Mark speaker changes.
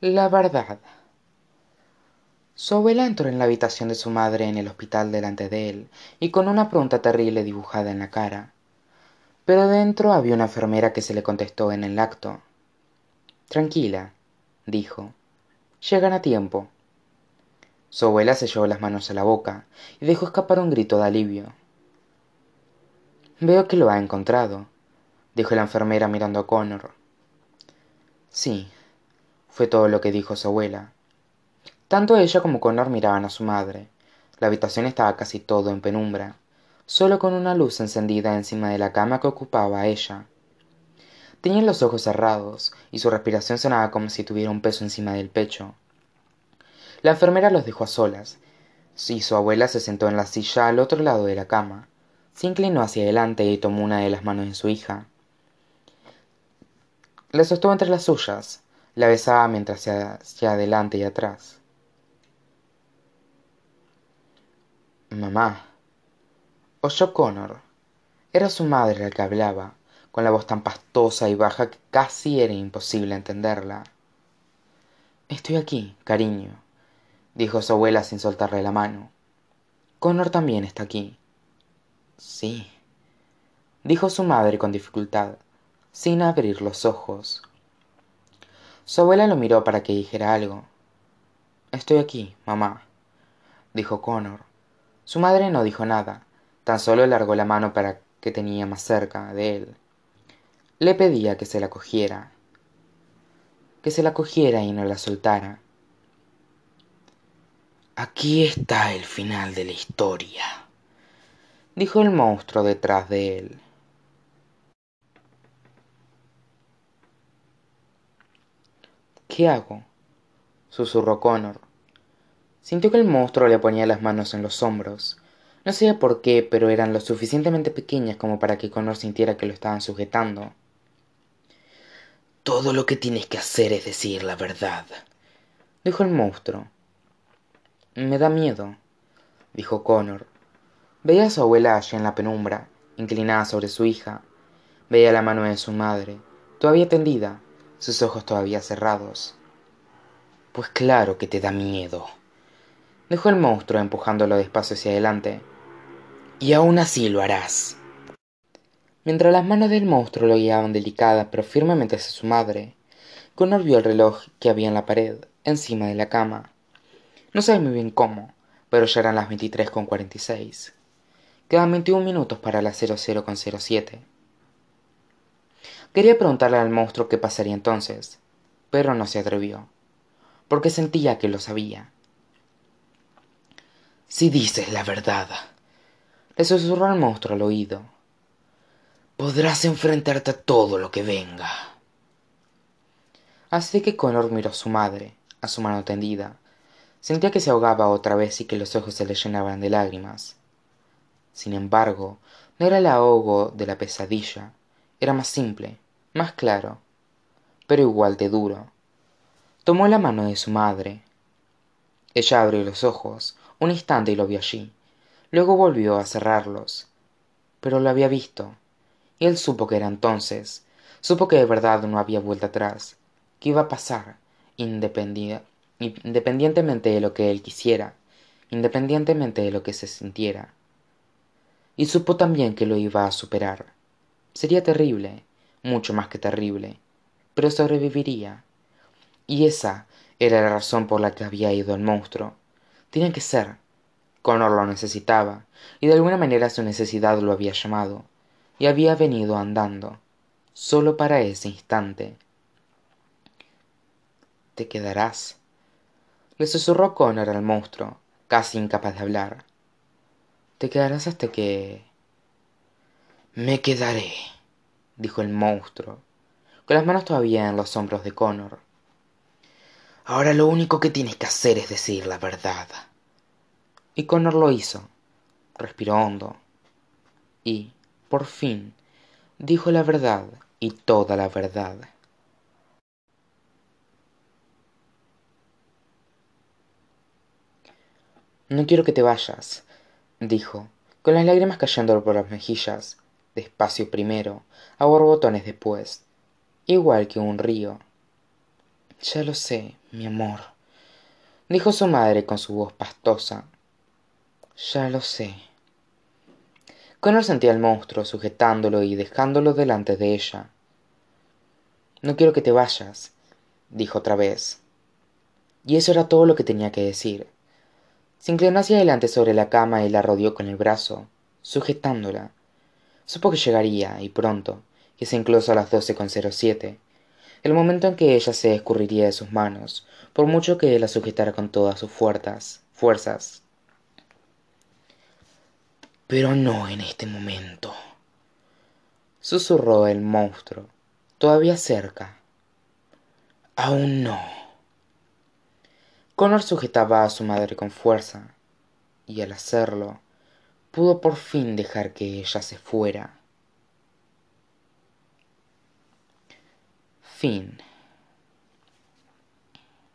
Speaker 1: la verdad. Su abuela entró en la habitación de su madre en el hospital delante de él y con una pregunta terrible dibujada en la cara. Pero dentro había una enfermera que se le contestó en el acto. Tranquila dijo. Llegan a tiempo su abuela se llevó las manos a la boca y dejó escapar un grito de alivio. Veo que lo ha encontrado dijo la enfermera mirando a connor. Sí fue todo lo que dijo su abuela. Tanto ella como connor miraban a su madre. La habitación estaba casi todo en penumbra sólo con una luz encendida encima de la cama que ocupaba ella. Tenía los ojos cerrados y su respiración sonaba como si tuviera un peso encima del pecho. La enfermera los dejó a solas y su abuela se sentó en la silla al otro lado de la cama. Se inclinó hacia adelante y tomó una de las manos de su hija. La sostuvo entre las suyas la besaba mientras se hacia adelante y atrás. Mamá. Oyó connor. Era su madre la que hablaba con la voz tan pastosa y baja que casi era imposible entenderla. Estoy aquí cariño dijo su abuela sin soltarle la mano. Connor también está aquí. Sí dijo su madre con dificultad sin abrir los ojos su abuela lo miró para que dijera algo. Estoy aquí mamá dijo connor. Su madre no dijo nada tan sólo alargó la mano para que tenía más cerca de él. Le pedía que se la cogiera que se la cogiera y no la soltara. Aquí está el final de la historia dijo el monstruo detrás de él qué hago susurró connor. Sintió que el monstruo le ponía las manos en los hombros. No sabía por qué pero eran lo suficientemente pequeñas como para que connor sintiera que lo estaban sujetando. Todo lo que tienes que hacer es decir la verdad dijo el monstruo. Me da miedo dijo connor. Veía a su abuela allí en la penumbra inclinada sobre su hija. Veía la mano de su madre todavía tendida sus ojos todavía cerrados. Pues claro que te da miedo. Dejó el monstruo empujándolo despacio hacia adelante. Y aún así lo harás. Mientras las manos del monstruo lo guiaban delicada pero firmemente hacia su madre, Connor vio el reloj que había en la pared, encima de la cama. No sabe muy bien cómo, pero ya eran las 23.46. Quedan 21 minutos para las 00.07 quería preguntarle al monstruo qué pasaría entonces pero no se atrevió porque sentía que lo sabía. Si dices la verdad le susurró el monstruo al oído podrás enfrentarte a todo lo que venga. Así que connor miró a su madre a su mano tendida. Sentía que se ahogaba otra vez y que los ojos se le llenaban de lágrimas. Sin embargo no era el ahogo de la pesadilla era más simple más claro pero igual de duro. Tomó la mano de su madre. Ella abrió los ojos un instante y lo vio allí. Luego volvió a cerrarlos pero lo había visto y él supo que era entonces supo que de verdad no había vuelta atrás que iba a pasar independientemente de lo que él quisiera independientemente de lo que se sintiera. Y supo también que lo iba a superar sería terrible mucho más que terrible pero sobreviviría. Y esa era la razón por la que había ido el monstruo. Tenía que ser. Connor lo necesitaba y de alguna manera su necesidad lo había llamado y había venido andando sólo para ese instante. Te quedarás le susurró connor al monstruo casi incapaz de hablar. Te quedarás hasta que me quedaré dijo el monstruo con las manos todavía en los hombros de connor. Ahora lo único que tienes que hacer es decir la verdad. Y connor lo hizo. Respiró hondo. Y por fin dijo la verdad y toda la verdad. No quiero que te vayas dijo con las lágrimas cayendo por las mejillas despacio primero a borbotones después igual que un río. Ya lo sé mi amor dijo su madre con su voz pastosa. Ya lo sé. Connor sentía al monstruo sujetándolo y dejándolo delante de ella. No quiero que te vayas dijo otra vez. Y eso era todo lo que tenía que decir. Se inclinó hacia adelante sobre la cama y la rodeó con el brazo sujetándola supo que llegaría y pronto quizá incluso a las doce con cero siete. El momento en que ella se escurriría de sus manos por mucho que la sujetara con todas sus fuerzas. Pero no en este momento. Susurró el monstruo todavía cerca. Aún no. Connor sujetaba a su madre con fuerza y al hacerlo pudo por fin dejar que ella se fuera. Fin